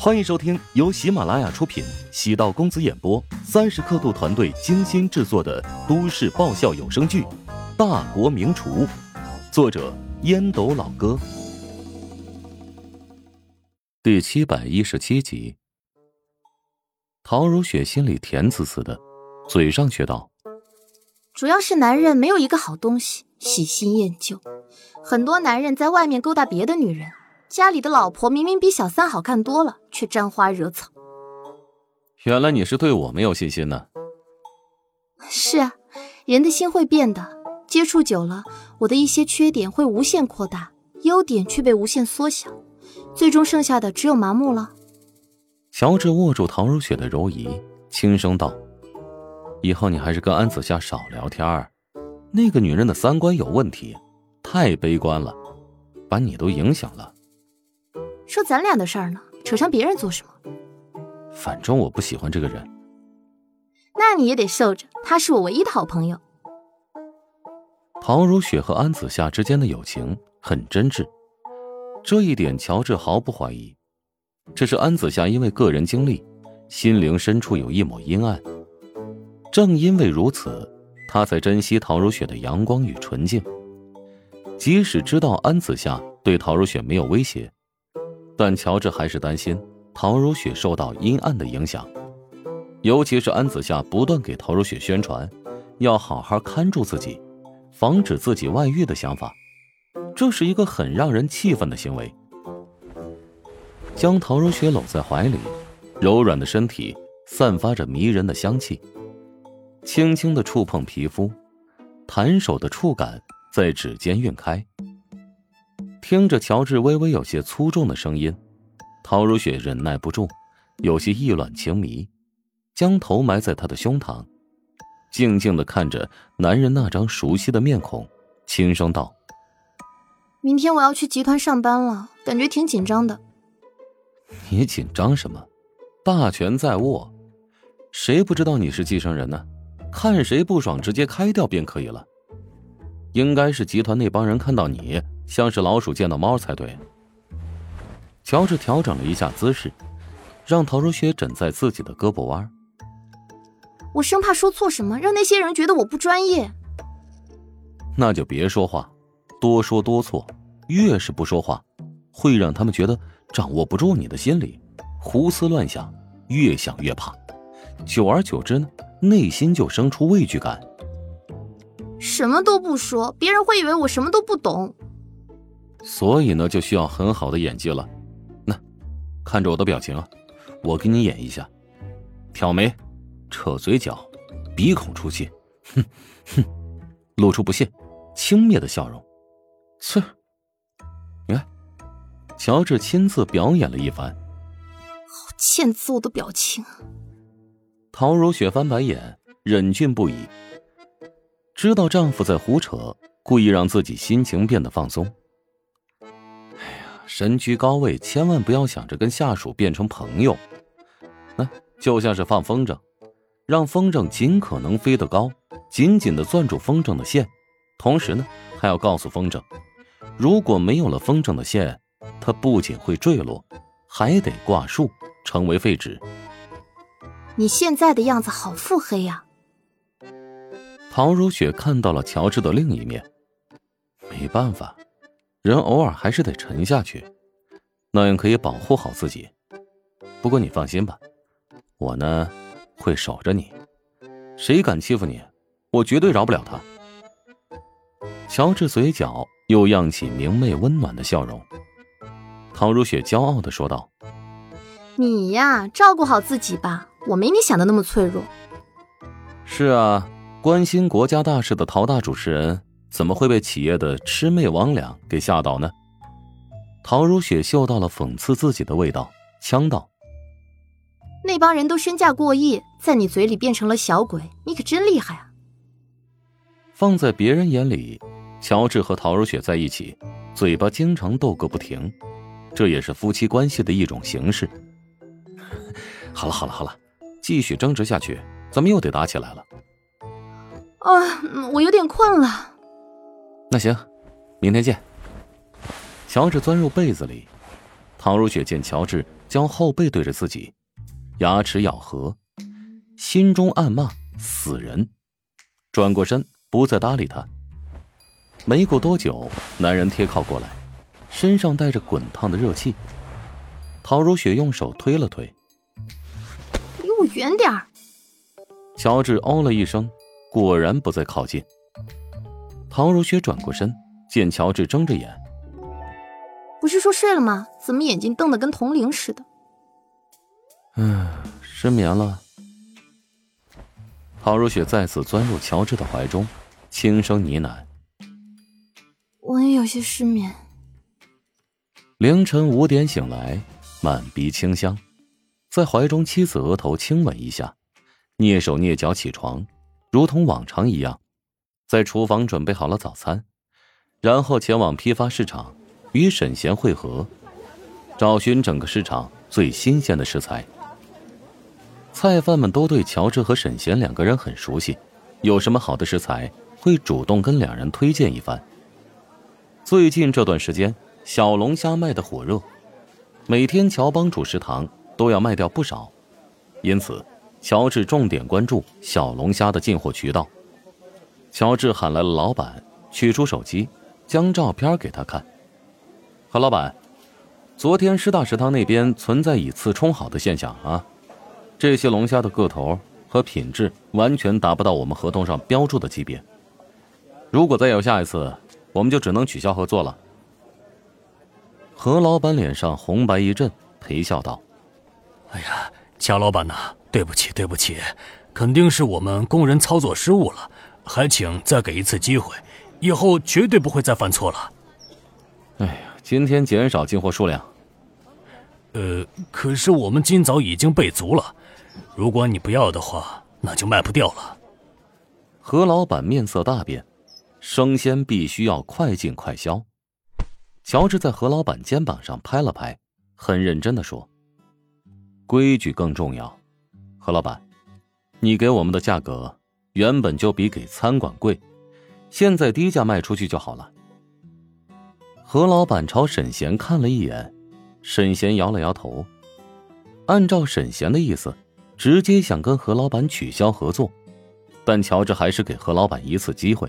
欢迎收听由喜马拉雅出品、喜道公子演播、三十刻度团队精心制作的都市爆笑有声剧《大国名厨》，作者烟斗老哥，第七百一十七集。陶如雪心里甜滋滋的，嘴上却道：“主要是男人没有一个好东西，喜新厌旧，很多男人在外面勾搭别的女人。”家里的老婆明明比小三好看多了，却沾花惹草。原来你是对我没有信心呢。是啊，人的心会变的，接触久了，我的一些缺点会无限扩大，优点却被无限缩小，最终剩下的只有麻木了。乔治握住唐如雪的柔仪，轻声道：“以后你还是跟安子夏少聊天儿，那个女人的三观有问题，太悲观了，把你都影响了。”说咱俩的事儿呢，扯上别人做什么？反正我不喜欢这个人。那你也得受着，他是我唯一的好朋友。陶如雪和安子夏之间的友情很真挚，这一点乔治毫不怀疑。只是安子夏因为个人经历，心灵深处有一抹阴暗。正因为如此，他才珍惜陶如雪的阳光与纯净。即使知道安子夏对陶如雪没有威胁。但乔治还是担心陶如雪受到阴暗的影响，尤其是安子夏不断给陶如雪宣传，要好好看住自己，防止自己外遇的想法，这是一个很让人气愤的行为。将陶如雪搂在怀里，柔软的身体散发着迷人的香气，轻轻的触碰皮肤，弹手的触感在指尖晕开。听着乔治微微有些粗重的声音，陶如雪忍耐不住，有些意乱情迷，将头埋在他的胸膛，静静的看着男人那张熟悉的面孔，轻声道：“明天我要去集团上班了，感觉挺紧张的。”“你紧张什么？大权在握，谁不知道你是继承人呢？看谁不爽，直接开掉便可以了。应该是集团那帮人看到你。”像是老鼠见到猫才对。乔治调整了一下姿势，让陶如雪枕在自己的胳膊弯。我生怕说错什么，让那些人觉得我不专业。那就别说话，多说多错。越是不说话，会让他们觉得掌握不住你的心理，胡思乱想，越想越怕。久而久之呢，内心就生出畏惧感。什么都不说，别人会以为我什么都不懂。所以呢，就需要很好的演技了。那，看着我的表情啊，我给你演一下：挑眉、扯嘴角、鼻孔出气，哼哼，露出不屑、轻蔑的笑容。切，你看，乔治亲自表演了一番。好欠揍的表情。陶如雪翻白眼，忍俊不已。知道丈夫在胡扯，故意让自己心情变得放松。身居高位，千万不要想着跟下属变成朋友。那就像是放风筝，让风筝尽可能飞得高，紧紧的攥住风筝的线，同时呢，还要告诉风筝，如果没有了风筝的线，它不仅会坠落，还得挂树，成为废纸。你现在的样子好腹黑呀！陶如雪看到了乔治的另一面，没办法。人偶尔还是得沉下去，那样可以保护好自己。不过你放心吧，我呢会守着你。谁敢欺负你，我绝对饶不了他。乔治嘴角又漾起明媚温暖的笑容。陶如雪骄傲的说道：“你呀，照顾好自己吧，我没你想的那么脆弱。”是啊，关心国家大事的陶大主持人。怎么会被企业的魑魅魍魉给吓倒呢？陶如雪嗅到了讽刺自己的味道，呛道：“那帮人都身价过亿，在你嘴里变成了小鬼，你可真厉害啊！”放在别人眼里，乔治和陶如雪在一起，嘴巴经常斗个不停，这也是夫妻关系的一种形式。好了好了好了，继续争执下去，咱们又得打起来了。啊，我有点困了。那行，明天见。乔治钻入被子里，唐如雪见乔治将后背对着自己，牙齿咬合，心中暗骂死人，转过身不再搭理他。没过多久，男人贴靠过来，身上带着滚烫的热气。陶如雪用手推了推，离我远点儿。乔治哦了一声，果然不再靠近。陶如雪转过身，见乔治睁着眼，不是说睡了吗？怎么眼睛瞪得跟铜铃似的？嗯，失眠了。唐如雪再次钻入乔治的怀中，轻声呢喃：“我也有些失眠。”凌晨五点醒来，满鼻清香，在怀中妻子额头亲吻一下，蹑手蹑脚起床，如同往常一样。在厨房准备好了早餐，然后前往批发市场与沈贤会合，找寻整个市场最新鲜的食材。菜贩们都对乔治和沈贤两个人很熟悉，有什么好的食材会主动跟两人推荐一番。最近这段时间，小龙虾卖的火热，每天乔帮主食堂都要卖掉不少，因此乔治重点关注小龙虾的进货渠道。乔治喊来了老板，取出手机，将照片给他看。何老板，昨天师大食堂那边存在以次充好的现象啊！这些龙虾的个头和品质完全达不到我们合同上标注的级别。如果再有下一次，我们就只能取消合作了。何老板脸上红白一阵，陪笑道：“哎呀，乔老板呐，对不起，对不起，肯定是我们工人操作失误了。”还请再给一次机会，以后绝对不会再犯错了。哎呀，今天减少进货数量。呃，可是我们今早已经备足了，如果你不要的话，那就卖不掉了。何老板面色大变，生鲜必须要快进快销。乔治在何老板肩膀上拍了拍，很认真的说：“规矩更重要，何老板，你给我们的价格。”原本就比给餐馆贵，现在低价卖出去就好了。何老板朝沈贤看了一眼，沈贤摇了摇头。按照沈贤的意思，直接想跟何老板取消合作，但乔治还是给何老板一次机会。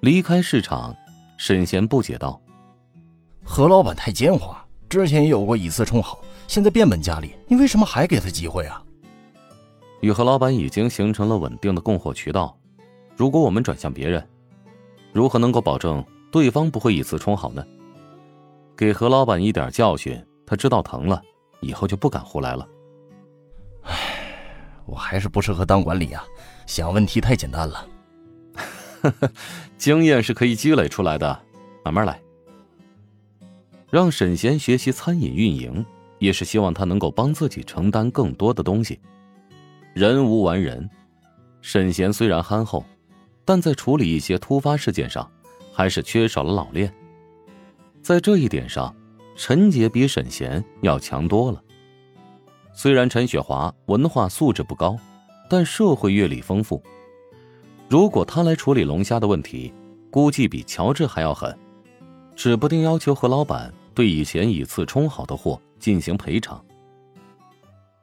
离开市场，沈贤不解道：“何老板太奸猾，之前也有过以次充好，现在变本加厉，你为什么还给他机会啊？”与何老板已经形成了稳定的供货渠道，如果我们转向别人，如何能够保证对方不会以次充好呢？给何老板一点教训，他知道疼了，以后就不敢胡来了。唉，我还是不适合当管理啊，想问题太简单了。经验是可以积累出来的，慢慢来。让沈贤学习餐饮运营，也是希望他能够帮自己承担更多的东西。人无完人，沈贤虽然憨厚，但在处理一些突发事件上，还是缺少了老练。在这一点上，陈杰比沈贤要强多了。虽然陈雪华文化素质不高，但社会阅历丰富。如果他来处理龙虾的问题，估计比乔治还要狠，指不定要求何老板对以前以次充好的货进行赔偿。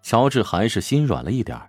乔治还是心软了一点儿。